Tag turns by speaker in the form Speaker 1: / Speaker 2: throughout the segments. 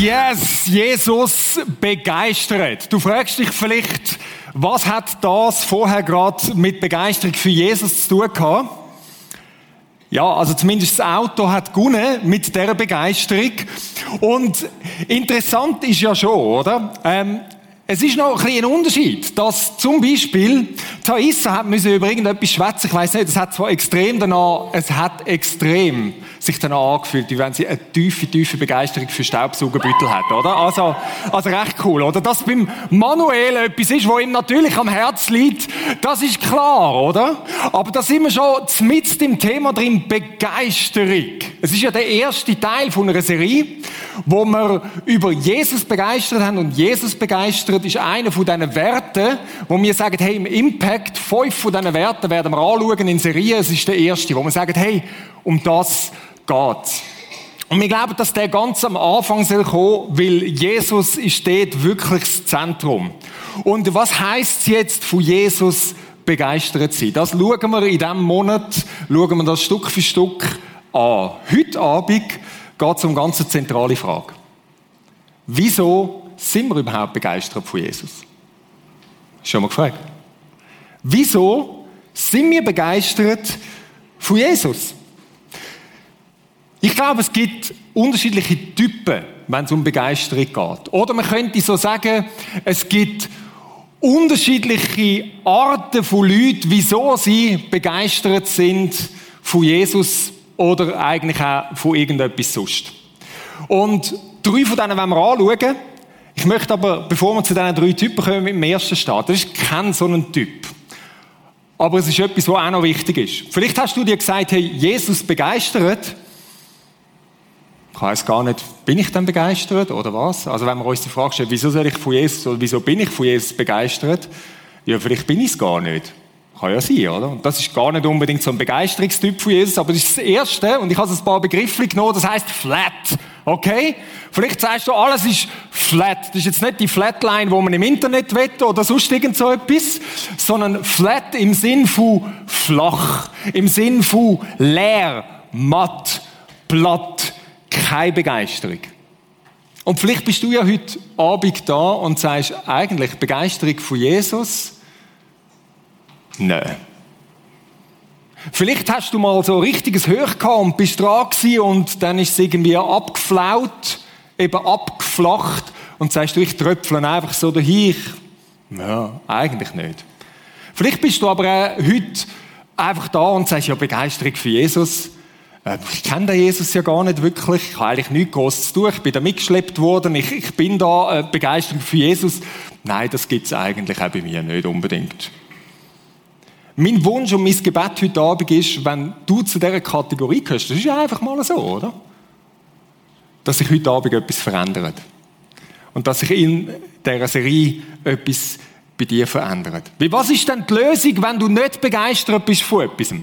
Speaker 1: Yes, Jesus begeistert. Du fragst dich vielleicht, was hat das vorher gerade mit Begeisterung für Jesus zu tun gehabt? Ja, also zumindest das Auto hat gewonnen mit der Begeisterung. Und interessant ist ja schon, oder? Ähm, es ist noch ein ein Unterschied, dass zum Beispiel Thaisa hat müssen über irgendetwas schwätzen. Ich weiß nicht, es hat zwar extrem danach, es hat extrem sich danach angefühlt, wie wenn sie eine tiefe, tiefe Begeisterung für Staubsaugerbüttel hat, oder? Also, also recht cool, oder? Dass beim Manuel etwas ist, wo ihm natürlich am Herz liegt, das ist klar, oder? Aber da sind wir schon mit im Thema drin, Begeisterung. Es ist ja der erste Teil von einer Serie, wo wir über Jesus begeistert haben und Jesus begeistert ist einer von diesen Werten, wo wir sagen, hey, im Impact, fünf von diesen Werten werden wir anschauen in Serie. Es ist der erste, wo wir sagen, hey, um das geht. Und wir glauben, dass der ganz am Anfang soll kommen, weil Jesus ist dort wirklich das Zentrum. Und was heißt jetzt von Jesus begeistert sein? Das schauen wir in diesem Monat, schauen wir das Stück für Stück an. Heute Abend geht es um eine ganz zentrale Frage. Wieso sind wir überhaupt begeistert von Jesus? Schon mal gefragt. Wieso sind wir begeistert von Jesus? Ich glaube, es gibt unterschiedliche Typen, wenn es um Begeisterung geht. Oder man könnte so sagen, es gibt unterschiedliche Arten von Leuten, wieso sie begeistert sind von Jesus oder eigentlich auch von irgendetwas sonst. Und drei von denen wollen wir anschauen. Ich möchte aber, bevor wir zu diesen drei Typen kommen, mit dem ersten starten. Das ist kein so ein Typ. Aber es ist etwas, was auch noch wichtig ist. Vielleicht hast du dir gesagt, hey, Jesus begeistert. Ich weiß gar nicht, bin ich denn begeistert oder was? Also wenn wir uns die Frage stellen, wieso soll ich von Jesus oder wieso bin ich von Jesus begeistert? Ja, vielleicht bin ich es gar nicht. Kann ja sein, oder? Und das ist gar nicht unbedingt so ein Begeisterungstyp von Jesus, aber das ist das Erste, und ich habe ein paar Begriffe genommen, das heißt flat. Okay? Vielleicht sagst du, alles ist flat. Das ist jetzt nicht die Flatline, wo man im Internet wette oder sonst irgend so etwas, sondern flat im Sinn von flach, im Sinn von leer, matt, platt, keine Begeisterung. Und vielleicht bist du ja heute Abend da und sagst eigentlich Begeisterung von Jesus. Nein. Vielleicht hast du mal so richtiges Höch gehabt und bist dran und dann ist es irgendwie abgeflaut, eben abgeflacht und sagst du, ich tröpfle einfach so dahin. Ja, eigentlich nicht. Vielleicht bist du aber heute einfach da und sagst, ja, Begeisterung für Jesus. Ich kenne den Jesus ja gar nicht wirklich. Ich habe eigentlich nichts groß zu tun. Ich bin da mitgeschleppt worden. Ich, ich bin da äh, begeistert für Jesus. Nein, das gibt es eigentlich auch bei mir nicht unbedingt. Mein Wunsch und mein Gebet heute Abend ist, wenn du zu dieser Kategorie gehörst, das ist ja einfach mal so, oder? Dass sich heute Abend etwas verändert. Und dass sich in dieser Serie etwas bei dir verändert. Wie, was ist denn die Lösung, wenn du nicht begeistert bist von etwas?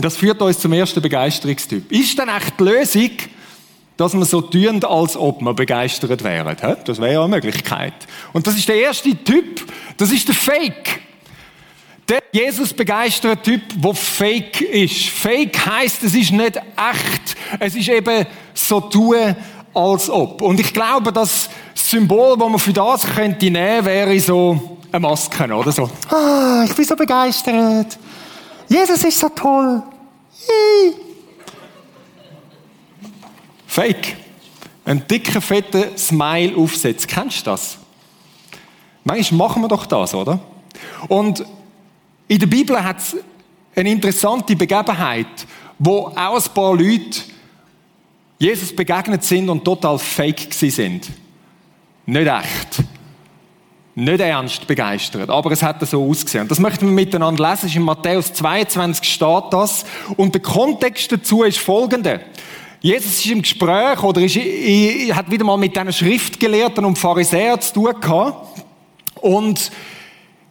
Speaker 1: Das führt uns zum ersten Begeisterungstyp. Ist denn echt die Lösung, dass wir so tun, als ob wir begeistert wären? Das wäre ja eine Möglichkeit. Und das ist der erste Typ, das ist der Fake. Der Jesus begeisterte Typ, der fake ist. Fake heißt, es ist nicht echt. Es ist eben so tun, als ob. Und ich glaube, das Symbol, das man für das könnte nehmen, wäre so eine Maske oder so. Ah, ich bin so begeistert. Jesus ist so toll. Fake. Ein dicker, fetter Smile aufsetzt. Kennst du das? Manchmal machen wir doch das, oder? Und in der Bibel hat es eine interessante Begebenheit, wo auch ein paar Leute Jesus begegnet sind und total fake sind. Nicht echt. Nicht ernst begeistert, aber es hat so ausgesehen. Das möchten wir miteinander lesen. In Matthäus 22 steht das. Und der Kontext dazu ist folgender. Jesus ist im Gespräch oder ist, hat wieder mal mit diesen Schriftgelehrten und Pharisäern zu tun gehabt. Und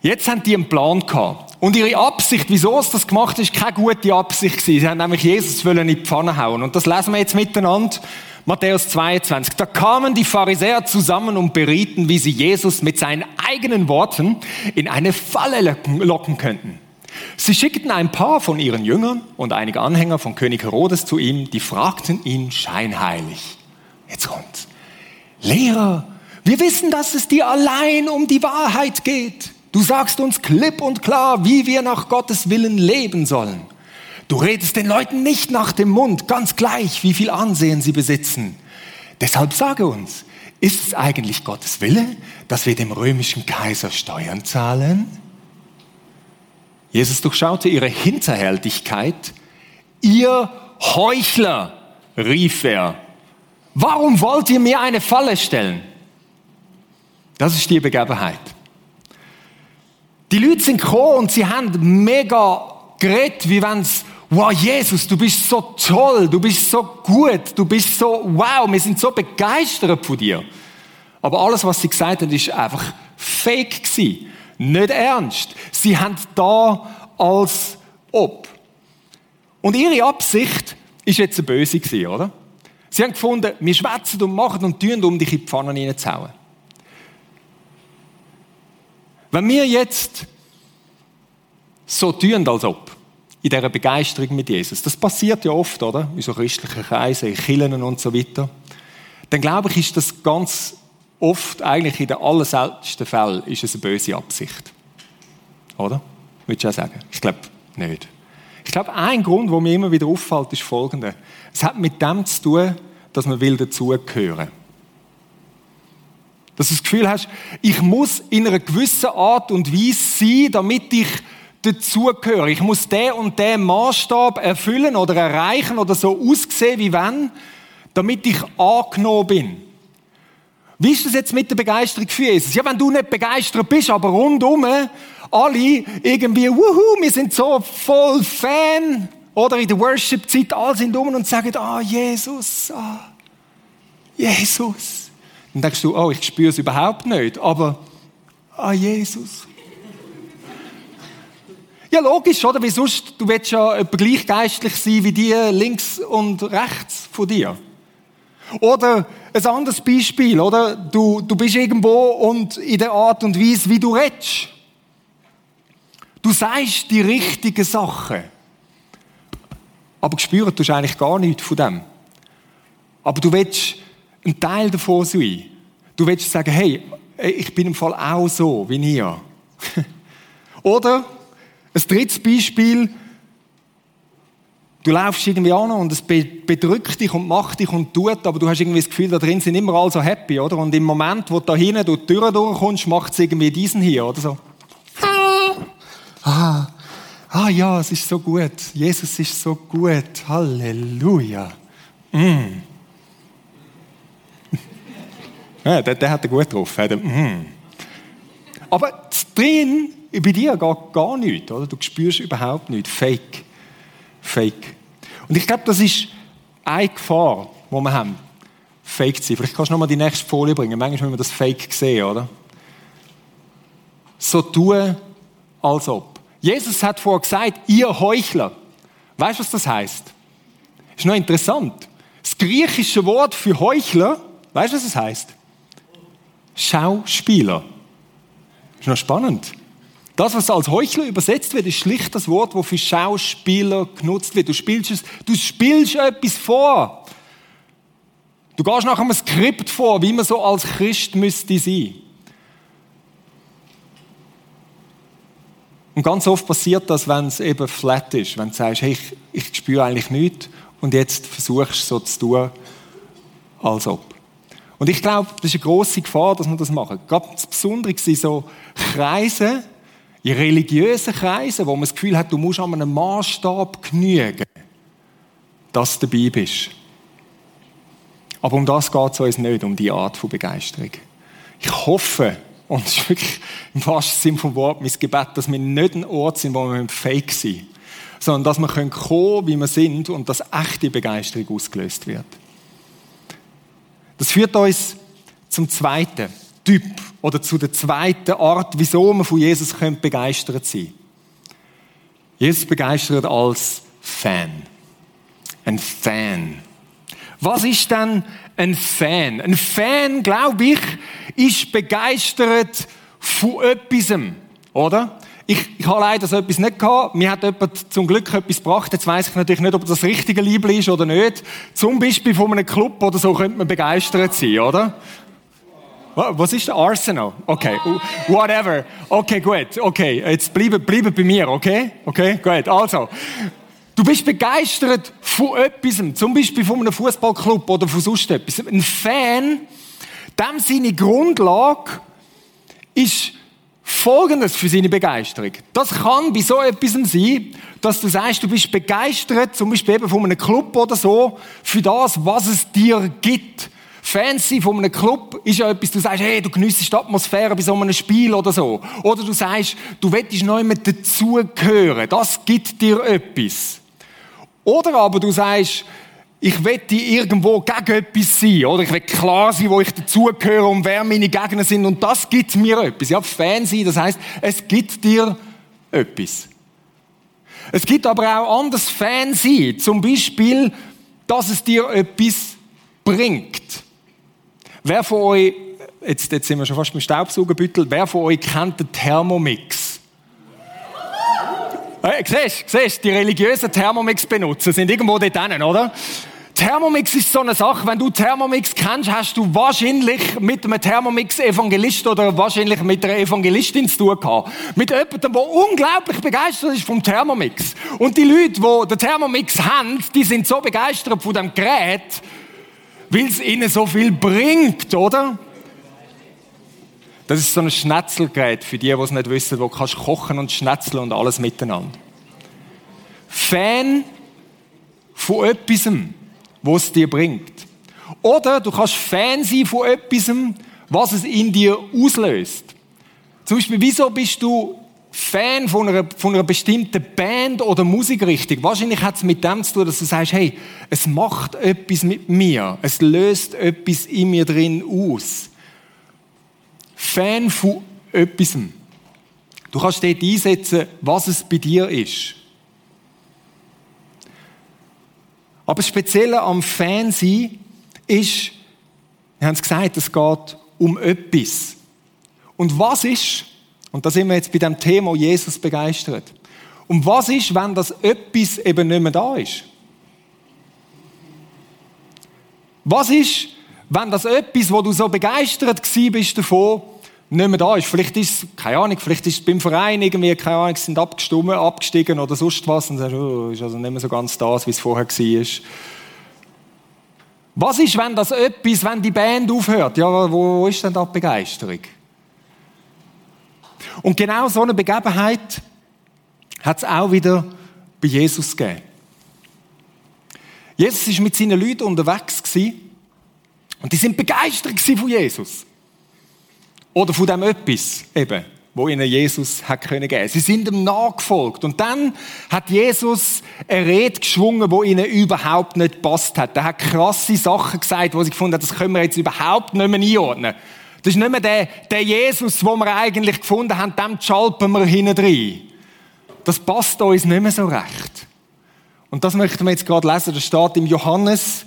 Speaker 1: jetzt haben die einen Plan gehabt. Und ihre Absicht, wieso es das gemacht hat, ist keine gute Absicht gewesen. Sie haben nämlich Jesus in die Pfanne hauen. Und das lesen wir jetzt miteinander. Matthäus 22. Da kamen die Pharisäer zusammen und berieten, wie sie Jesus mit seinen eigenen Worten in eine Falle locken könnten. Sie schickten ein paar von ihren Jüngern und einige Anhänger von König Herodes zu ihm, die fragten ihn scheinheilig. Jetzt kommt's. Lehrer, wir wissen, dass es dir allein um die Wahrheit geht. Du sagst uns klipp und klar, wie wir nach Gottes Willen leben sollen. Du redest den Leuten nicht nach dem Mund, ganz gleich, wie viel Ansehen sie besitzen. Deshalb sage uns, ist es eigentlich Gottes Wille, dass wir dem römischen Kaiser Steuern zahlen? Jesus durchschaute ihre Hinterhältigkeit. Ihr Heuchler, rief er. Warum wollt ihr mir eine Falle stellen? Das ist die Begebenheit. Die Leute sind gekommen und sie haben mega geredet, wie wenn es, wow, Jesus, du bist so toll, du bist so gut, du bist so, wow, wir sind so begeistert von dir. Aber alles, was sie gesagt haben, ist einfach fake gewesen. Nicht ernst. Sie haben da als ob. Und ihre Absicht ist jetzt eine böse gewesen, oder? Sie haben gefunden, wir schwätzen und machen und tun, um dich in die Pfanne reinzuhauen. Wenn wir jetzt so tun, als ob, in dieser Begeisterung mit Jesus, das passiert ja oft, oder? In so christlichen Kreisen, in Kirchen und so weiter, dann glaube ich, ist das ganz oft, eigentlich in den allerseltensten Fällen, ist es eine böse Absicht. Oder? Würdest du auch sagen? Ich glaube nicht. Ich glaube, ein Grund, der mir immer wieder auffällt, ist folgender. Es hat mit dem zu tun, dass man will dazugehören. Dass du das Gefühl hast, ich muss in einer gewissen Art und Weise sein, damit ich dazugehöre. Ich muss den und den Maßstab erfüllen oder erreichen oder so aussehen wie wenn, damit ich angenommen bin. Wie ist das jetzt mit der Begeisterung für Jesus? Ja, wenn du nicht begeistert bist, aber rundum alle irgendwie, wuhu, wir sind so voll Fan, oder in der Worship-Zeit, alle sind um und sagen, ah, Jesus, ah, Jesus. Dann denkst du, oh, ich spüre es überhaupt nicht, aber, ah, Jesus. Ja, logisch, oder? Wie sonst, du willst ja gleich geistlich sein wie die links und rechts von dir. Oder ein anderes Beispiel, oder? Du, du bist irgendwo und in der Art und Weise, wie du redest. Du sagst die richtigen Sachen. Aber spüren tust du eigentlich gar nichts von dem. Aber du willst ein Teil davon sein. Du willst sagen, hey, ich bin im Fall auch so wie ihr. Oder ein drittes Beispiel, du laufst irgendwie an und es bedrückt dich und macht dich und tut, aber du hast irgendwie das Gefühl, da drin sind immer alle so happy, oder? Und im Moment, wo du da hinten durch die Tür durchkommst, macht es irgendwie diesen hier, oder so. Ah, ah ja, es ist so gut. Jesus ist so gut. Halleluja. Mm. ja, der, der hat er gut drauf. Mm. Aber drin, bei dir geht gar nichts. Oder? Du spürst überhaupt nichts. Fake. Fake. Und ich glaube, das ist eine Gefahr, die wir haben. Fake zu sein. Vielleicht kannst du noch mal die nächste Folie bringen. Manchmal müssen wir das Fake sehen, oder? So tun, als ob. Jesus hat vorher gesagt, ihr Heuchler. Weißt du, was das heißt? Ist noch interessant. Das griechische Wort für Heuchler, weißt du, was es heißt? Schauspieler. Ist noch spannend. Das, was als Heuchler übersetzt wird, ist schlicht das Wort, das für Schauspieler genutzt wird. Du spielst, es, du spielst etwas vor. Du gehst nach einem Skript vor, wie man so als Christ müsste sein. Und ganz oft passiert das, wenn es eben flat ist, wenn du sagst, hey, ich, ich spüre eigentlich nichts und jetzt versuchst du so zu tun, als ob. Und ich glaube, das ist eine grosse Gefahr, dass wir das machen. Ganz besonders in so Kreisen, in religiösen Kreisen, wo man das Gefühl hat, du musst an einem Maßstab genügen, dass du dabei bist. Aber um das geht es uns nicht, um die Art von Begeisterung. Ich hoffe, und es ist wirklich im wahrsten Sinne vom Wort mein Gebet, dass wir nicht ein Ort sind, wo wir fake sind, sondern dass wir kommen können, wie wir sind und dass echte Begeisterung ausgelöst wird. Das führt uns zum zweiten Typ oder zu der zweiten Art, wieso wir von Jesus begeistert sein können. Jesus begeistert als Fan. Ein Fan. Was ist denn ein Fan? Ein Fan, glaube ich, ist begeistert von etwas, oder? ich, ich habe leider so etwas nicht gehabt. Mir hat jemand zum Glück etwas gebracht. Jetzt weiss ich natürlich nicht, ob das richtige Liebling ist oder nicht. Zum Beispiel von einem Club oder so könnte man begeistert sein, oder? Was ist der Arsenal? Okay, whatever. Okay, gut. Okay, jetzt bleiben, bleiben bei mir, okay? Okay, gut. Also, du bist begeistert von etwas, zum Beispiel von einem Fußballclub oder von sonst etwas. Ein Fan, dem seine Grundlage ist Folgendes für seine Begeisterung. Das kann bei so etwas sein, dass du sagst, du bist begeistert, zum Beispiel eben von einem Club oder so, für das, was es dir gibt. Fancy von einem Club ist ja etwas, du sagst, hey, du genießt die Atmosphäre bei so einem Spiel oder so. Oder du sagst, du willst noch mit dazugehören. Das gibt dir etwas. Oder aber du sagst, ich wette irgendwo gegen etwas sein, oder? Ich will klar sein, wo ich dazugehöre und wer meine Gegner sind und das gibt mir etwas. Ja, Fan das heißt, es gibt dir etwas. Es gibt aber auch anders Fan. Zum Beispiel, dass es dir etwas bringt. Wer von euch, jetzt, jetzt sind wir schon fast beim Staubsaugerbüttel, wer von euch kennt den Thermomix? Hey, siehst, siehst, die religiösen Thermomix-Benutzer sind irgendwo dort drinnen, oder? Thermomix ist so eine Sache, wenn du Thermomix kennst, hast du wahrscheinlich mit einem Thermomix-Evangelist oder wahrscheinlich mit einer Evangelistin zu tun gehabt. Mit jemandem, der unglaublich begeistert ist vom Thermomix. Und die Leute, die den Thermomix haben, die sind so begeistert von dem Gerät, weil es ihnen so viel bringt, oder? Das ist so ein Schnetzelgerät für die, die es nicht wissen, wo kannst kochen und schnetzeln und alles miteinander. Fan von etwas, was es dir bringt. Oder du kannst Fan sein von etwas, was es in dir auslöst. Zum Beispiel, wieso bist du Fan von einer, von einer bestimmten Band oder Musikrichtung? Wahrscheinlich hat es mit dem zu tun, dass du sagst, hey, es macht etwas mit mir. Es löst etwas in mir drin aus. Fan von etwas. Du kannst dort einsetzen, was es bei dir ist. Aber das Spezielle am Fan sein ist, wir haben es gesagt, es geht um etwas. Und was ist, und da sind wir jetzt bei dem Thema Jesus begeistert, und was ist, wenn das etwas eben nicht mehr da ist? Was ist, wenn das etwas, wo du so begeistert bist davon, nicht mehr da ist. Vielleicht ist es, keine Ahnung, vielleicht ist es beim Verein irgendwie, keine Ahnung, sind abgestimmt, abgestiegen oder sonst was und sagst, oh, ist also nicht mehr so ganz das, wie es vorher war. Was ist, wenn das etwas, wenn die Band aufhört? Ja, wo ist denn da die Begeisterung? Und genau so eine Begebenheit hat es auch wieder bei Jesus gegeben. Jesus ist mit seinen Leuten unterwegs und die sind begeistert von Jesus. Oder von dem etwas eben, wo ihnen Jesus hat können geben. Sie sind ihm nachgefolgt. Und dann hat Jesus eine Rede geschwungen, wo ihnen überhaupt nicht passt hat. Er hat krasse Sachen gesagt, wo sie gefunden haben, das können wir jetzt überhaupt nicht mehr einordnen. Das ist nicht mehr der, der Jesus, wo wir eigentlich gefunden haben, dem schalpen wir hinten rein. Das passt uns nicht mehr so recht. Und das möchten wir jetzt gerade lesen. Das steht im Johannes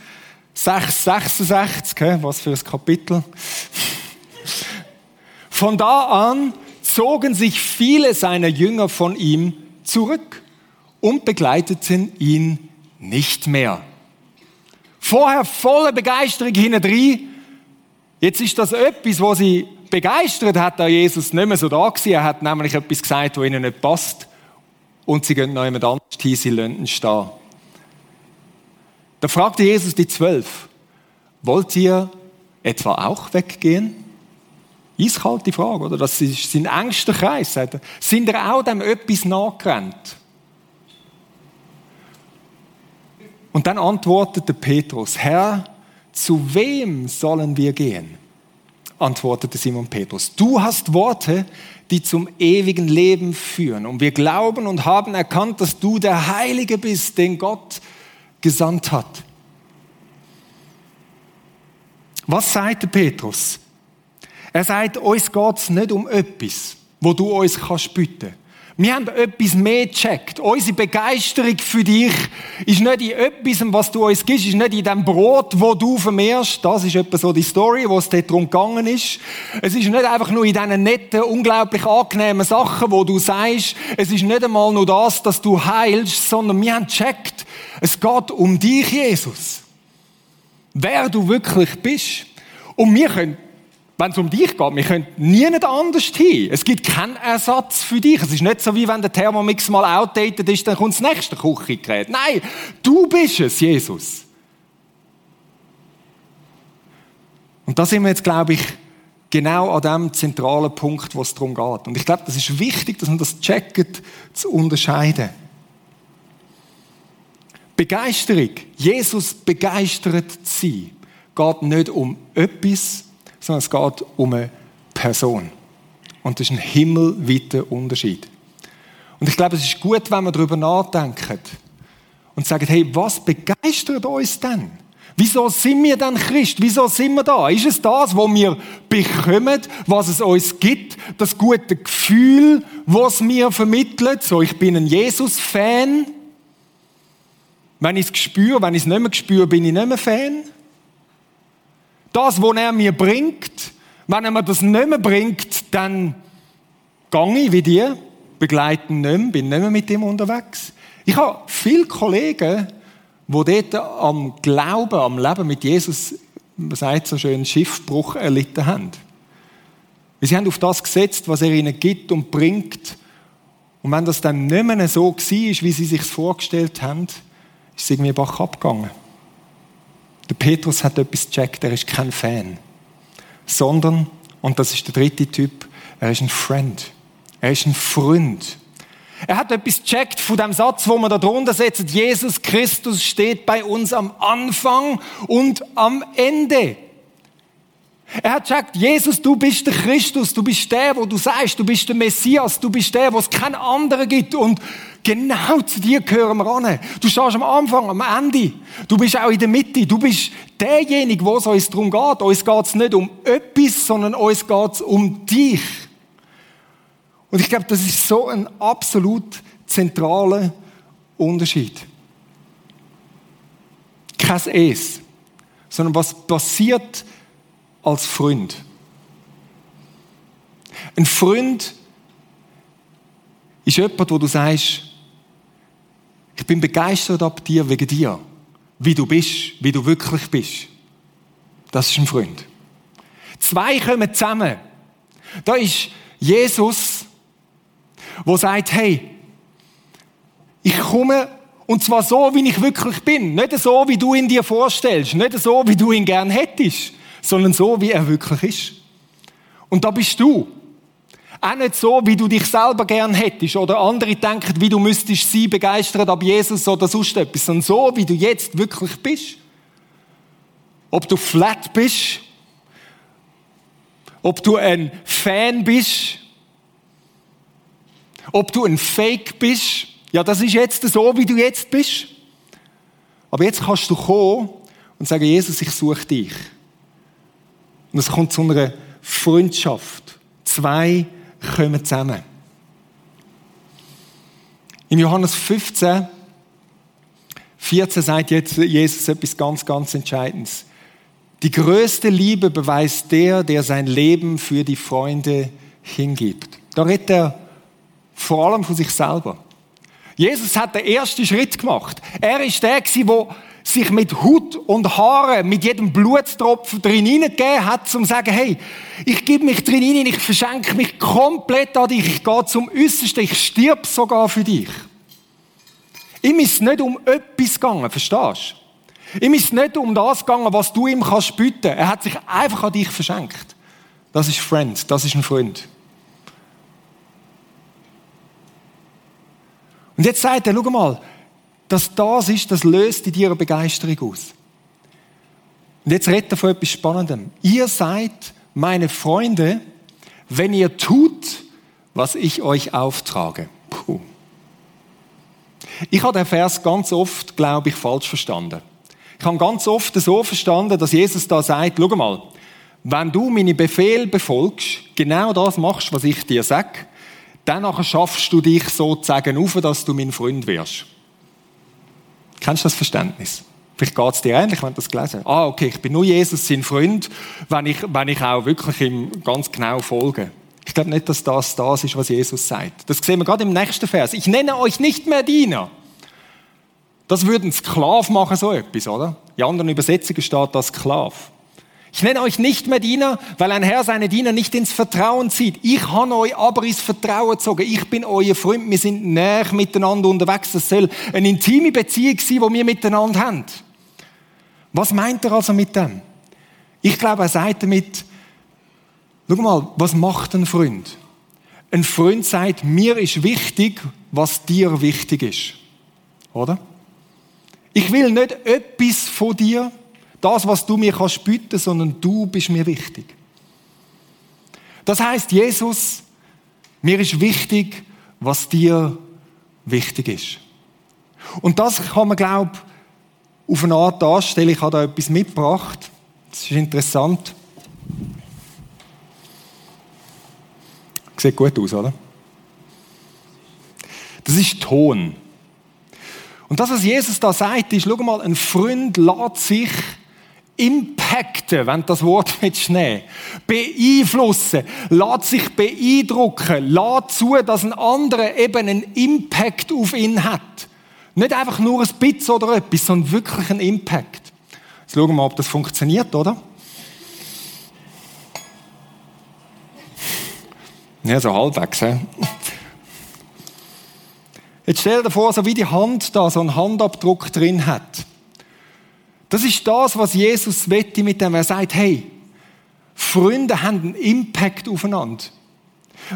Speaker 1: 6, 66. Was für ein Kapitel. Von da an zogen sich viele seiner Jünger von ihm zurück und begleiteten ihn nicht mehr. Vorher volle Begeisterung hinein. Jetzt ist das etwas, was sie begeistert hat, da Jesus nicht mehr so da gewesen. Er hat nämlich etwas gesagt, was ihnen nicht passt. Und sie gehen noch jemand anders hin, sie lassen stehen. Da fragte Jesus die Zwölf, wollt ihr etwa auch weggehen? Eiskalte Frage, oder? Das ist sein engster Kreis. Sagt er. Sind er auch dem etwas nachgerannt? Und dann antwortete Petrus, Herr, zu wem sollen wir gehen? Antwortete Simon Petrus, du hast Worte, die zum ewigen Leben führen. Und wir glauben und haben erkannt, dass du der Heilige bist, den Gott gesandt hat. Was sagte Petrus? Er sagt, uns geht es nicht um etwas, wo du uns kannst bieten. Wir haben etwas mehr gecheckt. Unsere Begeisterung für dich ist nicht in etwas, was du uns gibst, ist nicht in dem Brot, wo du vermehrst. Das ist etwa so die Story, wo es dort darum gegangen ist. Es ist nicht einfach nur in diesen netten, unglaublich angenehmen Sachen, wo du sagst, es ist nicht einmal nur das, dass du heilst, sondern wir haben gecheckt, es geht um dich, Jesus. Wer du wirklich bist. Und wir können wenn es um dich geht, wir können nie anders hin. Es gibt keinen Ersatz für dich. Es ist nicht so, wie wenn der Thermomix mal outdated ist, dann kommt das nächste Küchengerät. Nein, du bist es, Jesus. Und da sind wir jetzt, glaube ich, genau an dem zentralen Punkt, wo es darum geht. Und ich glaube, das ist wichtig, dass man das checkt, zu unterscheiden. Begeisterung, Jesus begeistert zu sein, geht nicht um etwas, sondern es geht um eine Person. Und das ist ein himmelweiter Unterschied. Und ich glaube, es ist gut, wenn wir darüber nachdenken und sagen, hey, was begeistert uns denn? Wieso sind wir denn Christ? Wieso sind wir da? Ist es das, was wir bekommen, was es uns gibt? Das gute Gefühl, was mir vermittelt? So, ich bin ein Jesus-Fan. Wenn ich es spüre, wenn ich es nicht mehr spüre, bin ich nicht mehr Fan. Das, was er mir bringt, wenn er mir das nicht mehr bringt, dann gehe ich wie die, begleiten nicht mehr, bin nicht mehr mit ihm unterwegs. Ich habe viele Kollegen, die dort am Glauben, am Leben mit Jesus, man sagt so schön, Schiffbruch erlitten haben. Sie haben auf das gesetzt, was er ihnen gibt und bringt. Und wenn das dann nicht mehr so war, wie sie sich vorgestellt haben, ist es irgendwie Bach abgegangen. Der Petrus hat etwas gecheckt, er ist kein Fan, sondern, und das ist der dritte Typ, er ist ein Friend. Er ist ein Freund. Er hat etwas gecheckt von dem Satz, wo man da drunter setzt, Jesus Christus steht bei uns am Anfang und am Ende. Er hat gesagt, Jesus, du bist der Christus, du bist der, wo du sagst, du bist der Messias, du bist der, wo es keinen anderen gibt und Genau zu dir gehören wir an. Du stehst am Anfang, am Ende. Du bist auch in der Mitte. Du bist derjenige, wo es uns darum geht. Uns geht es nicht um etwas, sondern uns geht es um dich. Und ich glaube, das ist so ein absolut zentraler Unterschied. Kein Es, sondern was passiert als Freund. Ein Freund ist jemand, wo du sagst, ich bin begeistert ab dir wegen dir. Wie du bist, wie du wirklich bist. Das ist ein Freund. Zwei kommen zusammen. Da ist Jesus, wo sagt, hey, ich komme und zwar so, wie ich wirklich bin. Nicht so, wie du ihn dir vorstellst. Nicht so, wie du ihn gern hättest. Sondern so, wie er wirklich ist. Und da bist du. Auch nicht so, wie du dich selber gern hättest oder andere denken, wie du müsstest sie begeistern ab Jesus oder sonst etwas, sondern so, wie du jetzt wirklich bist. Ob du flat bist, ob du ein Fan bist, ob du ein Fake bist, ja, das ist jetzt so, wie du jetzt bist. Aber jetzt kannst du kommen und sagen, Jesus, ich suche dich. Und es kommt zu einer Freundschaft. Zwei kommen zusammen. In Johannes 15, 14 sagt jetzt Jesus etwas ganz, ganz Entscheidendes. Die größte Liebe beweist der, der sein Leben für die Freunde hingibt. Da redet er vor allem von sich selber. Jesus hat den ersten Schritt gemacht. Er ist der, der sich mit Hut und Haaren, mit jedem Blutstropfen drin hineingegeben hat, um zu sagen, hey, ich gebe mich drin hinein, ich verschenke mich komplett an dich, ich gehe zum Äußersten, ich stirb sogar für dich. Ihm ist nicht um etwas gegangen, verstehst du? Ihm ist nicht um das gegangen, was du ihm kannst bieten. Er hat sich einfach an dich verschenkt. Das ist Friend, das ist ein Freund. Und jetzt sagt er, schau mal, dass das ist, das löst in dir eine Begeisterung aus. Und jetzt redet er von etwas Spannendem. Ihr seid meine Freunde, wenn ihr tut, was ich euch auftrage. Puh. Ich habe den Vers ganz oft, glaube ich, falsch verstanden. Ich habe ganz oft so verstanden, dass Jesus da sagt, schau mal, wenn du meine Befehle befolgst, genau das machst, was ich dir sage, dann schaffst du dich sozusagen auf, dass du mein Freund wirst. Kennst du das Verständnis? Vielleicht geht es dir ähnlich, wenn du das gelesen. Ah, okay, ich bin nur Jesus sein Freund, wenn ich, wenn ich auch wirklich ihm ganz genau folge. Ich glaube nicht, dass das das ist, was Jesus sagt. Das sehen wir gerade im nächsten Vers. Ich nenne euch nicht mehr Diener. Das würde ein Sklav machen, so etwas, oder? In anderen Übersetzungen steht das Sklav. Ich nenne euch nicht mehr Diener, weil ein Herr seine Diener nicht ins Vertrauen zieht. Ich habe euch aber ins Vertrauen gezogen. Ich bin euer Freund. Wir sind näher miteinander unterwegs. Das soll eine intime Beziehung sein, die wir miteinander haben. Was meint er also mit dem? Ich glaube, er sagt damit, schau mal, was macht ein Freund? Ein Freund sagt, mir ist wichtig, was dir wichtig ist. Oder? Ich will nicht etwas von dir, das, was du mir kannst bieten, sondern du bist mir wichtig. Das heißt, Jesus, mir ist wichtig, was dir wichtig ist. Und das kann man, glaube ich, auf eine Art darstellen. Ich habe da etwas mitgebracht. Das ist interessant. Sieht gut aus, oder? Das ist Ton. Und das, was Jesus da sagt, ist, schau mal, ein Freund lädt sich impacten, wenn das Wort mit Schnee, beeinflussen, lässt sich beeindrucken, lässt zu, dass ein anderer eben einen Impact auf ihn hat. Nicht einfach nur ein bisschen oder etwas, sondern wirklich einen Impact. Jetzt schauen wir mal, ob das funktioniert, oder? Ja, so halbwegs. He? Jetzt stell dir vor, so wie die Hand da so einen Handabdruck drin hat. Das ist das, was Jesus wette mit dem. Er sagt, hey, Freunde haben einen Impact aufeinander.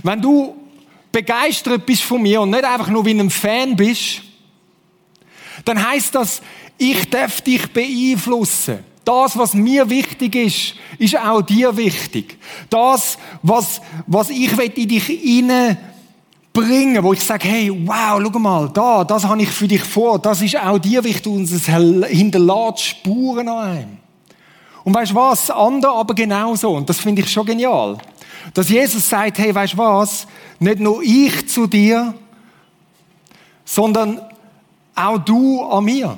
Speaker 1: Wenn du begeistert bist von mir und nicht einfach nur wie ein Fan bist, dann heißt das, ich darf dich beeinflussen. Das, was mir wichtig ist, ist auch dir wichtig. Das, was, was ich in dich hinein bringen, wo ich sage, hey, wow, schau mal, da, das habe ich für dich vor, das ist auch dir wichtig und es hinterlässt Spuren an einem. Und weißt was? Andere aber genauso. Und das finde ich schon genial. Dass Jesus sagt, hey, weißt was? Nicht nur ich zu dir, sondern auch du an mir.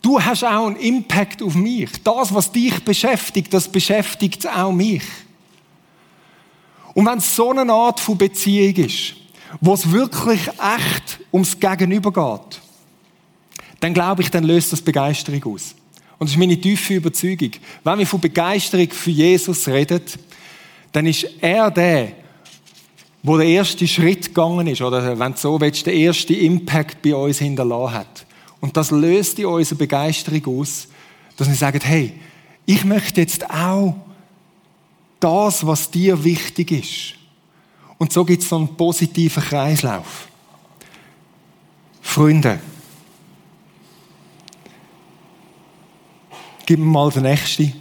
Speaker 1: Du hast auch einen Impact auf mich. Das, was dich beschäftigt, das beschäftigt auch mich. Und wenn es so eine Art von Beziehung ist, wo es wirklich echt ums Gegenüber geht, dann glaube ich, dann löst das Begeisterung aus. Und das ist meine tiefe Überzeugung. Wenn wir von Begeisterung für Jesus reden, dann ist er der, wo der erste Schritt gegangen ist, oder wenn du so willst, der erste Impact bei uns hinterlassen hat. Und das löst in unserer Begeisterung aus, dass wir sagen, hey, ich möchte jetzt auch das, was dir wichtig ist, und so gibt es so einen positiven Kreislauf. Freunde, gib mir mal den nächsten.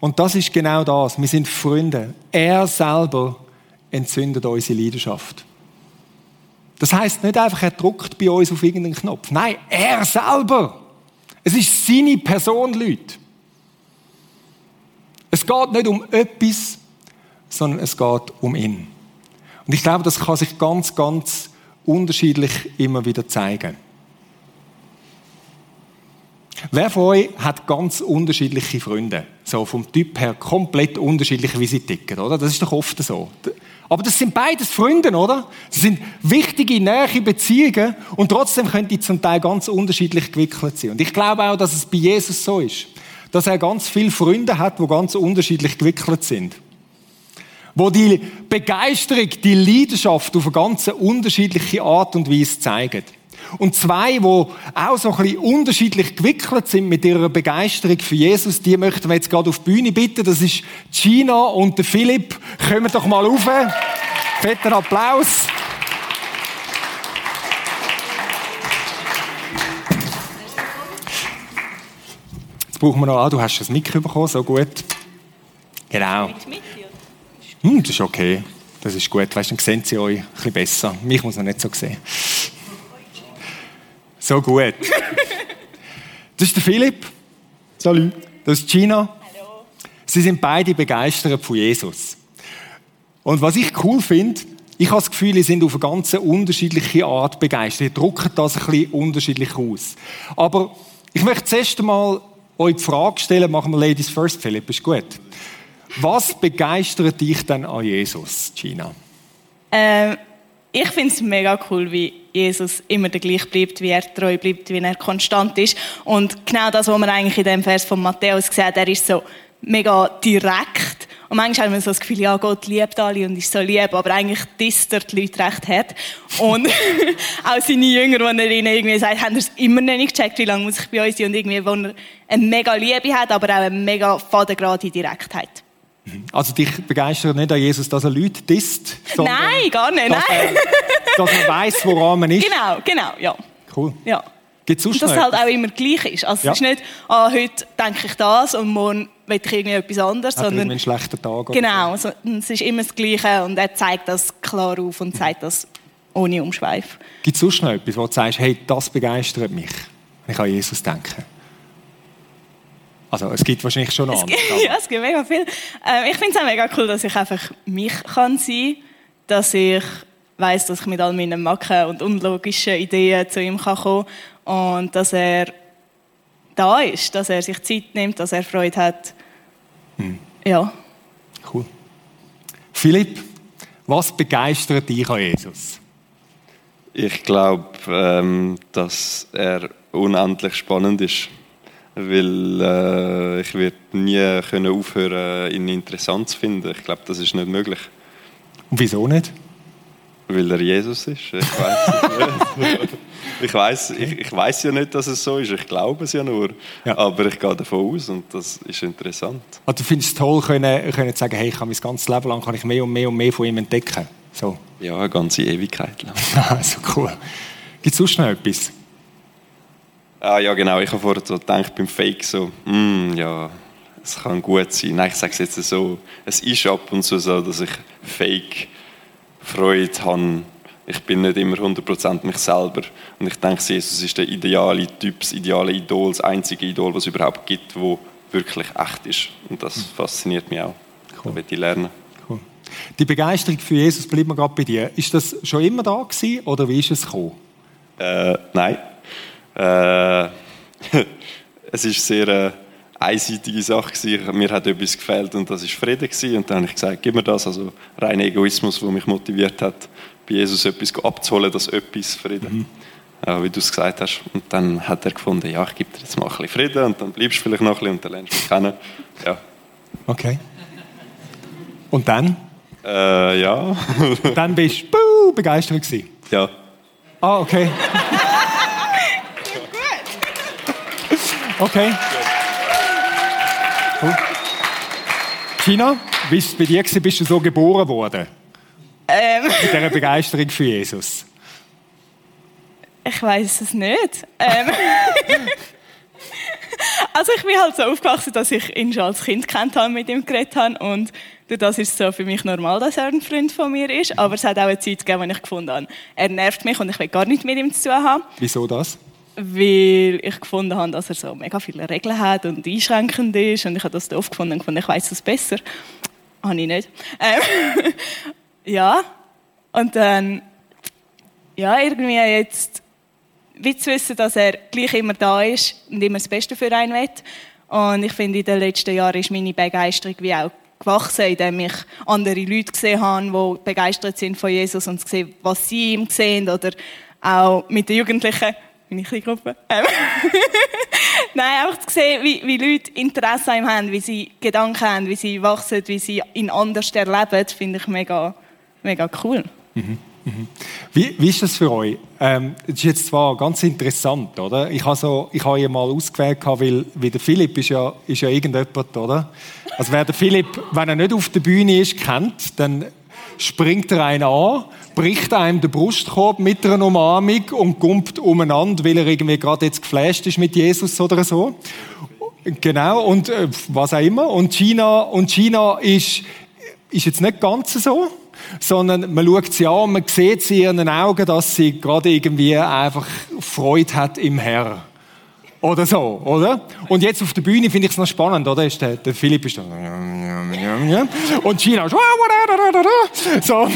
Speaker 1: Und das ist genau das. Wir sind Freunde. Er selber entzündet unsere Leidenschaft. Das heißt nicht einfach, er druckt bei uns auf irgendeinen Knopf. Nein, er selber. Es ist seine Person, Leute. Es geht nicht um etwas, sondern es geht um ihn. Und ich glaube, das kann sich ganz, ganz unterschiedlich immer wieder zeigen. Wer von euch hat ganz unterschiedliche Freunde? So vom Typ her komplett unterschiedlich, wie sie ticken, oder? Das ist doch oft so. Aber das sind beides Freunde, oder? Das sind wichtige, nähe Beziehungen und trotzdem können die zum Teil ganz unterschiedlich gewickelt sein. Und ich glaube auch, dass es bei Jesus so ist, dass er ganz viele Freunde hat, die ganz unterschiedlich gewickelt sind wo die Begeisterung, die Leidenschaft auf eine ganz unterschiedliche Art und Weise zeigen. Und zwei, wo auch so ein bisschen unterschiedlich gewickelt sind mit ihrer Begeisterung für Jesus, die möchten wir jetzt gerade auf die Bühne bitten. Das ist Gina und der Philipp. Kommen doch mal rauf. Fetter Applaus. Jetzt brauchen wir noch, ah, du hast das Mikro bekommen, so gut. Genau. Hm, das ist okay. Das ist gut. Weißt, dann sehen sie euch ein bisschen besser. Mich muss man nicht so sehen. So gut. Das ist der Philipp. Salut. Das ist Gina. Hallo. Sie sind beide begeistert von Jesus. Und was ich cool finde, ich habe das Gefühl, die sind auf eine ganz unterschiedliche Art begeistert. Die drucken das ein bisschen unterschiedlich aus. Aber ich möchte zuerst einmal euch die Frage stellen, machen wir Ladies first, Philipp, ist gut. Was begeistert dich denn an Jesus, Gina?
Speaker 2: Ähm, ich finde es mega cool, wie Jesus immer der gleich bleibt, wie er treu bleibt, wie er konstant ist. Und genau das, was man eigentlich in dem Vers von Matthäus sieht, er ist so mega direkt. Und manchmal haben wir so das Gefühl, ja, Gott liebt alle und ist so lieb, aber eigentlich disst er die Leute recht hart. Und auch seine Jünger, die er ihnen irgendwie sagt, haben es immer noch nicht gecheckt, wie lange muss ich bei uns sein und irgendwie, wo er eine mega Liebe hat, aber auch eine mega fadengerade Direktheit.
Speaker 1: Also dich begeistert nicht an Jesus, dass er Leute disst?
Speaker 2: Nein, gar nicht,
Speaker 1: dass
Speaker 2: nein.
Speaker 1: Er, dass man weiss, woran man ist?
Speaker 2: Genau, genau, ja.
Speaker 1: Cool.
Speaker 2: Ja.
Speaker 1: Gibt's sonst
Speaker 2: Und es halt auch immer gleich ist. Also
Speaker 1: Ja.
Speaker 2: es ist nicht, ah, heute denke ich das und morgen will ich irgendwie etwas anderes,
Speaker 1: Hat er
Speaker 2: sondern
Speaker 1: einen schlechten Tag?
Speaker 2: genau, so, es ist immer das Gleiche und er zeigt das klar auf und sagt das ohne Umschweif.
Speaker 1: Gibt es sonst noch etwas, wo du sagst, hey, das begeistert mich, wenn ich an Jesus denke? Also, es gibt wahrscheinlich schon noch andere.
Speaker 2: ja, es gibt mega viel. Ähm, ich finde es auch mega cool, dass ich einfach mich kann sein dass ich weiß, dass ich mit all meinen Macken und unlogischen Ideen zu ihm kann kommen und dass er da ist, dass er sich Zeit nimmt, dass er Freude hat. Ja.
Speaker 1: Cool. Philipp, was begeistert dich an Jesus?
Speaker 3: Ich glaube, ähm, dass er unendlich spannend ist, weil äh, ich werde nie können aufhören, ihn interessant zu finden. Ich glaube, das ist nicht möglich,
Speaker 1: Und wieso nicht?
Speaker 3: weil er Jesus ist. Ich weiß es nicht. Ich weiß, ich, ich weiß ja nicht, dass es so ist. Ich glaube es ja nur,
Speaker 1: Ja.
Speaker 3: aber ich gehe davon aus und das ist interessant.
Speaker 1: Also, du findest es toll, können, können sagen, hey, ich kann mein ganzes Leben lang kann ich mehr und mehr und mehr von ihm entdecken. So.
Speaker 3: Ja, eine ganze Ewigkeit lang.
Speaker 1: so cool. Gibt es sonst noch etwas?
Speaker 3: Ah, ja, genau. Ich habe vorher so gedacht beim Fake so, mm, ja, es kann gut sein. Nein, ich sage es jetzt so, es ist ab und zu so, dass ich Fake Freude habe. Ich bin nicht immer 100% mich selber. Und ich denke, Jesus ist der ideale Typ, das ideale Idol, das einzige Idol, was es überhaupt gibt, wo wirklich echt ist. Und das fasziniert mich auch.
Speaker 1: Cool.
Speaker 3: Da ich lernen.
Speaker 1: Cool. Die Begeisterung für Jesus bleibt mir gerade bei dir. Ist das schon immer da gewesen oder wie ist es gekommen?
Speaker 3: Äh, nein. Äh, es ist sehr äh, einseitige Sache gewesen. Mir hat etwas gefehlt und das ist Frieden gewesen. Und dann habe ich gesagt, gib mir das. Also rein Egoismus, der mich motiviert hat, bei Jesus etwas abzuholen, das etwas Frieden. Ja, wie du es gesagt hast. Und dann hat er gefunden, ja, ich gebe dir jetzt mal ein bisschen Frieden und dann bleibst du vielleicht noch ein bisschen und dann lernst du mich kennen. Ja.
Speaker 1: Okay. Und dann?
Speaker 3: Äh, ja.
Speaker 1: Dann bist du begeistert gewesen.
Speaker 3: ja.
Speaker 1: Ah, okay. Okay. Cool. Tina, wie bei dir? gewesen? Bist du so geboren worden?
Speaker 2: Ähm,
Speaker 1: Mit dieser Begeisterung für Jesus?
Speaker 2: ich weiß es nicht. Ähm, also ich bin halt so aufgewachsen, dass ich ihn schon als Kind kennt habe, mit ihm geredet habe und durch das ist es so für mich normal, dass er ein Freund von mir ist. Aber es hat auch eine Zeit gegeben, wo ich gefunden habe, er nervt mich und ich will gar nicht mit ihm zu tun haben.
Speaker 1: Wieso das?
Speaker 2: Weil ich gefunden habe, dass er so mega viele Regeln hat und einschränkend ist und ich habe das doof gefunden und gefunden, ich weiß es besser. Habe ich nicht. Ähm, ja, und dann, ja, irgendwie jetzt, wie zu wissen, dass er gleich immer da ist und immer das Beste für einen will. Und ich finde, in den letzten Jahren ist meine Begeisterung wie auch gewachsen, indem ich andere Leute gesehen habe, die begeistert sind von Jesus und gesehen, was sie ihm sehen oder auch mit den Jugendlichen, meine Kleingruppe. Ähm, Nein, einfach zu sehen, wie, wie Leute Interesse an ihm haben, wie sie Gedanken haben, wie sie wachsen, wie sie ihn anders erleben, finde ich mega, mega cool.
Speaker 1: Wie, wie ist das für euch? Ähm, das ist jetzt zwar ganz interessant, oder? Ich habe so, ich habe ihn mal ausgewählt, weil, weil der Philipp ist ja, ist ja irgendjemand, oder? Also wer der Philipp, wenn er nicht auf der Bühne ist, kennt, dann springt er einen an, bricht einem den Brustkorb mit einer Umarmung und gumpt umeinander, weil er irgendwie gerade jetzt geflasht ist mit Jesus oder so. Genau, und äh, was auch immer. Und China, und China ist, ist jetzt nicht ganz so, sondern man schaut sie an man sieht sie in ihren Augen, dass sie gerade irgendwie einfach Freude hat im Herrn. Oder so, oder? Und jetzt auf der Bühne finde ich es noch spannend, oder? Ist der, der Philipp ist da. Und China ist so.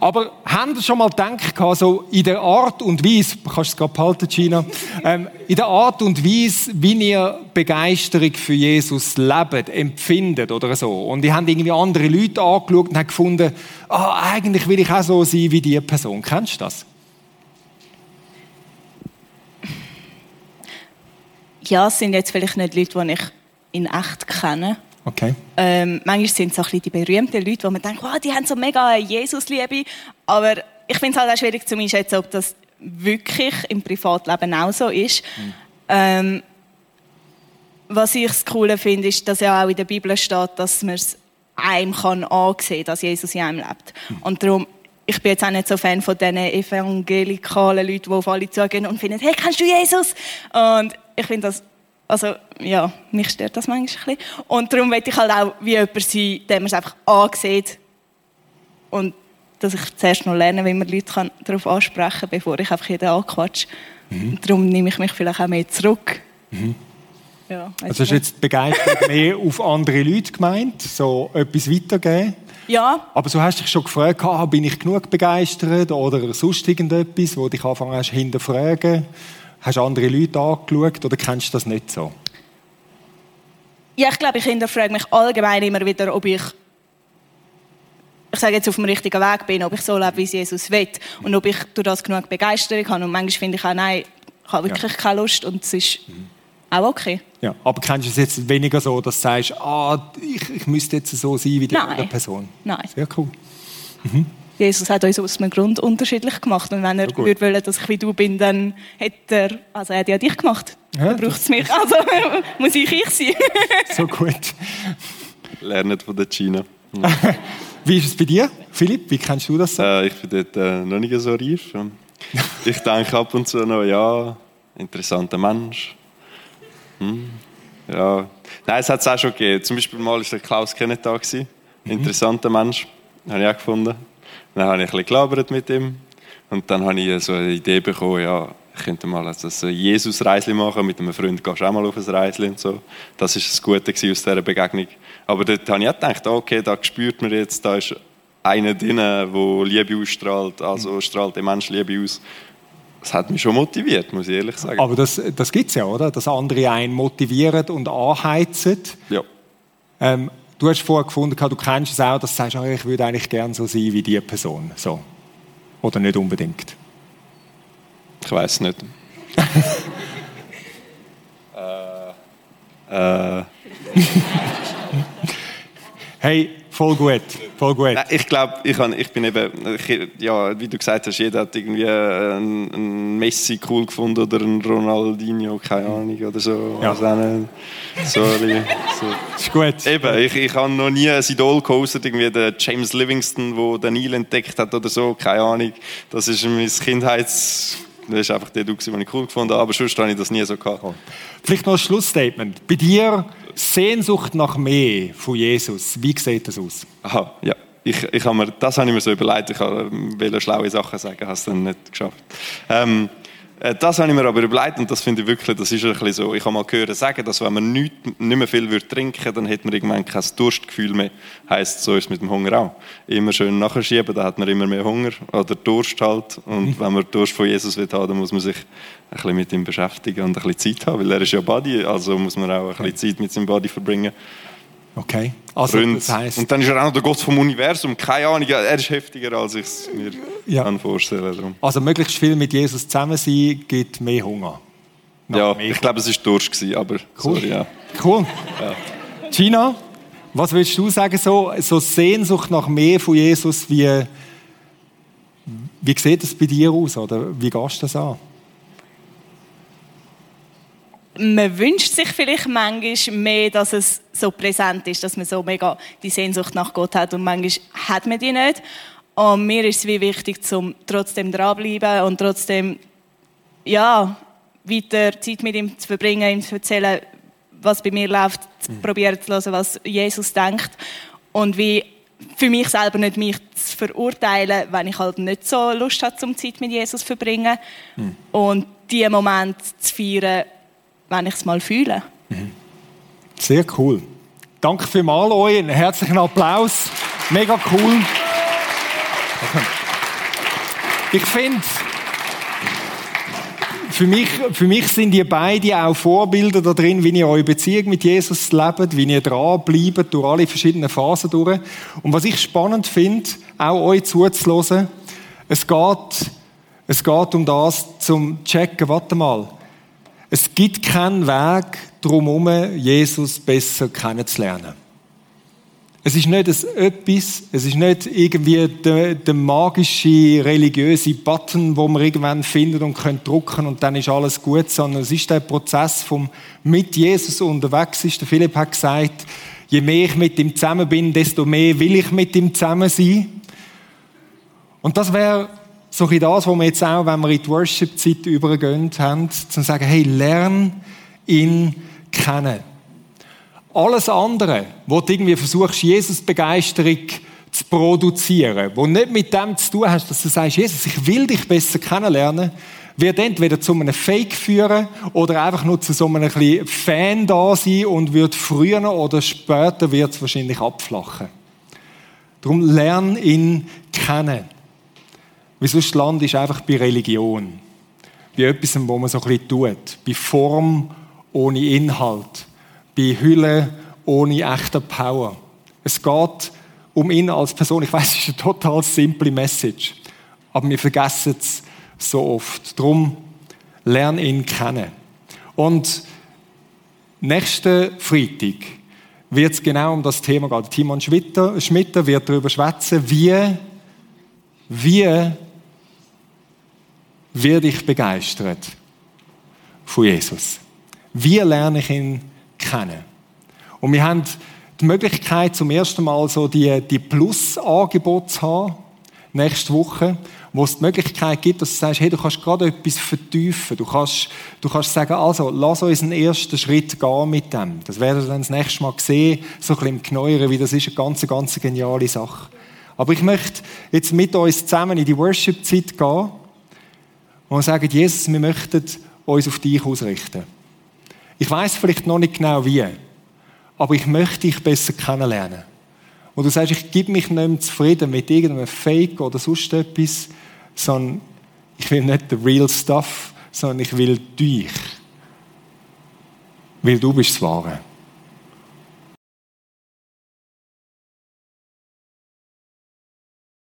Speaker 1: Aber haben Sie schon mal gedacht, so in der Art und Weise, kannst du es gerade behalten, Gina, ähm, in der Art und Weise, wie ihr Begeisterung für Jesus lebt, empfindet oder so. Und die haben irgendwie andere Leute angeschaut und gefunden, ah, eigentlich will ich auch so sein wie diese Person. Kennst du das?
Speaker 2: Ja, es sind jetzt vielleicht nicht Leute, die ich in echt kenne.
Speaker 1: Okay.
Speaker 2: Ähm, manchmal sind es so ein bisschen die berühmten Leute, wo man denkt, wow, die haben so mega Jesus-Liebe. Aber ich finde es halt auch schwierig zu einschätzen, ob das wirklich im Privatleben auch so ist. Mhm. Ähm, was ich das Coole finde, ist, dass ja auch in der Bibel steht, dass man es einem kann ansehen, dass Jesus in einem lebt. Mhm. Und darum, ich bin jetzt auch nicht so Fan von diesen evangelikalen Leuten, die auf alle zugehen und finden, hey, kennst du Jesus? Und ich finde das also, ja, mich stört das manchmal ein bisschen. Und darum möchte ich halt auch wie jemand sein, der man es einfach ansieht. Und dass ich zuerst noch lerne, wie man Leute darauf ansprechen kann, bevor ich einfach jeden anquatsche. Mhm. Darum nehme ich mich vielleicht auch mehr zurück.
Speaker 1: Mhm. Ja, also hast du jetzt begeistert mehr auf andere Leute gemeint, so etwas weitergeben?
Speaker 2: Ja.
Speaker 1: Aber so hast du dich schon gefragt, ah, bin ich genug begeistert oder sonst irgendetwas, wo dich anfangen hast hinterfragen? Hast du andere Leute angeschaut oder kennst du das nicht so?
Speaker 2: Ja, ich glaube, ich hinterfrage mich allgemein immer wieder, ob ich, ich sage jetzt, auf dem richtigen Weg bin, ob ich so lebe, wie es Jesus will und ob ich durch das genug Begeisterung habe. Und manchmal finde ich auch, nein, ich habe wirklich ja. keine Lust und es ist mhm. auch okay.
Speaker 1: Ja, aber kennst du es jetzt weniger so, dass du sagst, ah, ich, ich müsste jetzt so sein wie die andere Person?
Speaker 2: Nein.
Speaker 1: Sehr cool. Mhm.
Speaker 2: Jesus hat uns aus einem Grund unterschiedlich gemacht. Und wenn er so würde wollen, dass ich wie du bin, dann hätte er, also er hat ja dich gemacht. Ja, dann braucht es mich. Also muss ich ich sein.
Speaker 1: so gut.
Speaker 3: Lernen von der China.
Speaker 1: wie ist es bei dir, Philipp? Wie kennst du das?
Speaker 3: So? Äh, ich bin dort äh, noch nicht so reif. Ich denke ab und zu noch, ja, interessanter Mensch. Hm. Ja. Nein, es hat es auch schon gegeben. Zum Beispiel mal war der Klaus Kenneth da. Mhm. Interessanter Mensch. Habe ich auch gefunden. Dann habe ich ein bisschen mit ihm. Und dann habe ich so eine Idee bekommen, ja, ich könnte mal also ein Jesus-Reisli machen. Mit einem Freund gehst du auch mal auf ein Reisli und so. Das war das Gute aus dieser Begegnung. Aber dort habe ich auch gedacht, okay, da spürt man jetzt, da ist einer drin, der Liebe ausstrahlt, also strahlt der Mensch Liebe aus. Das hat mich schon motiviert, muss ich ehrlich sagen.
Speaker 1: Aber das, das gibt es ja, oder? Dass andere einen motivieren und anheizen.
Speaker 3: Ja.
Speaker 1: Ähm, Du hast vorher gefunden, du kennst es auch, dass du sagst, oh, ich würde eigentlich gerne so sein wie diese Person. So. Oder nicht unbedingt?
Speaker 3: Ich weiß nicht.
Speaker 1: äh. äh. hey, Voll gut, voll gut.
Speaker 3: Nein, ich glaube, ich, ich bin eben, ich, ja, wie du gesagt hast, jeder hat irgendwie einen, einen Messi cool gefunden oder einen Ronaldinho, keine Ahnung, oder so.
Speaker 1: Ja.
Speaker 3: Also sorry. So.
Speaker 1: Ist gut.
Speaker 3: Eben, ich, ich habe noch nie ein Idol gehostet, irgendwie der James Livingston, der den Nil entdeckt hat oder so, keine Ahnung. Das ist mein Kindheits... Das war einfach der, den ich cool gefunden habe, aber sonst habe ich das nie so gehabt.
Speaker 1: Vielleicht noch ein Schlussstatement. Bei dir Sehnsucht nach mehr von Jesus. Wie sieht das aus?
Speaker 3: Aha, ja. Ich, ich habe mir, das habe ich mir so überlegt. Ich wollte schlaue Sachen sagen, habe es dann nicht geschafft. Ähm, äh, das habe ich mir aber überlegt und das finde ich wirklich, das ist ein bisschen so. Ich habe mal gehört sagen, dass wenn man nicht, nicht mehr viel würde trinken dann hat man irgendwann kein Durstgefühl mehr. Heißt so ist es mit dem Hunger auch. Immer schön nachschieben, dann hat man immer mehr Hunger oder Durst halt. Und mhm. wenn man Durst von Jesus will haben, dann muss man sich ein bisschen mit ihm beschäftigen und ein bisschen Zeit haben, weil er ist ja Body, also muss man auch ein bisschen Zeit mit seinem Body verbringen.
Speaker 1: Okay.
Speaker 3: Also, das heisst... Und dann ist er auch noch der Gott vom Universum. Keine Ahnung, er ist heftiger, als ich es mir ja. kann vorstellen kann.
Speaker 1: Also möglichst viel mit Jesus zusammen sein, gibt mehr Hunger.
Speaker 3: Nach ja, mehr ich glaube, es war Durst, aber
Speaker 1: cool.
Speaker 3: sorry, ja.
Speaker 1: Cool. Ja. Gina, was willst du sagen, so, so Sehnsucht nach mehr von Jesus, wie, wie sieht das bei dir aus, oder wie gehst du das an?
Speaker 2: Man wünscht sich vielleicht manchmal mehr, dass es so präsent ist, dass man so mega die Sehnsucht nach Gott hat und manchmal hat man die nicht. Und mir ist es wie wichtig, zum trotzdem dranbleiben und trotzdem, ja, weiter Zeit mit ihm zu verbringen, ihm zu erzählen, was bei mir läuft, mhm. probieren zu hören, was Jesus denkt und wie für mich selber nicht mich zu verurteilen, wenn ich halt nicht so Lust habe, zum Zeit mit Jesus zu verbringen mhm. und diesen Moment zu feiern, wenn ich es mal fühle.
Speaker 1: Sehr cool. Danke vielmals euch. Einen herzlichen Applaus. Mega cool. Ich finde, für mich, für mich sind die beide auch Vorbilder da drin, wie ihr eure Beziehung mit Jesus lebt, wie ihr dranbleibt durch alle verschiedenen Phasen durch. Und was ich spannend finde, auch euch zuzuhören, es geht, es geht um das, zum checken, warte mal, es gibt keinen Weg drumherum, Jesus besser kennenzulernen. Es ist nicht etwas, es ist nicht irgendwie der, der, magische, religiöse Button, wo man irgendwann findet und könnt drucken und dann ist alles gut, sondern es ist der Prozess vom mit Jesus unterwegs ist. Der Philipp hat gesagt, je mehr ich mit ihm zusammen bin, desto mehr will ich mit ihm zusammen sein. Und das wäre so ein das, was wir jetzt auch, wenn wir in die Worship-Zeit übergehen, haben, zu sagen, hey, lern ihn kennen. Alles andere, wo du irgendwie versuchst, Jesus-Begeisterung zu produzieren, wo nicht mit dem zu tun hast, dass du sagst, Jesus, ich will dich besser kennenlernen, wird entweder zu einem Fake führen oder einfach nur zu so einem Fan da sein und wird früher oder später wird es wahrscheinlich abflachen. Darum lern ihn kennen. Wie sonst Land ist einfach bei Religion. Bei etwas, wo man so bisschen tut. Bei Form ohne Inhalt bei Hülle ohne echte Power. Es geht um ihn als Person. Ich weiß, es ist eine total simple Message, aber wir vergessen es so oft. Drum lern ihn kennen. Und nächsten Freitag wird es genau um das Thema gehen. Timon Schmitter, Schmitter wird darüber schwätzen, wie, wie werde ich begeistert von Jesus? Wie lerne ich ihn kennen. Und wir haben die Möglichkeit, zum ersten Mal so die, die Plus-Angebote zu haben, nächste Woche, wo es die Möglichkeit gibt, dass du sagst, hey, du kannst gerade etwas vertiefen. Du kannst, du kannst sagen, also, lass uns einen ersten Schritt gehen mit dem. Das werden wir dann das nächste Mal sehen, so ein bisschen im Knäuern, wie das ist eine ganz, ganz geniale Sache. Aber ich möchte jetzt mit uns zusammen in die Worship-Zeit gehen und sagen, Jesus, wir möchten uns auf dich ausrichten. Ich weiß vielleicht noch nicht genau wie, aber ich möchte dich besser kennenlernen. Und du sagst, ich gebe mich nicht mehr zufrieden mit irgendeinem Fake oder sonst etwas, sondern ich will nicht the real stuff, sondern ich will dich. Weil du bist das Wahre.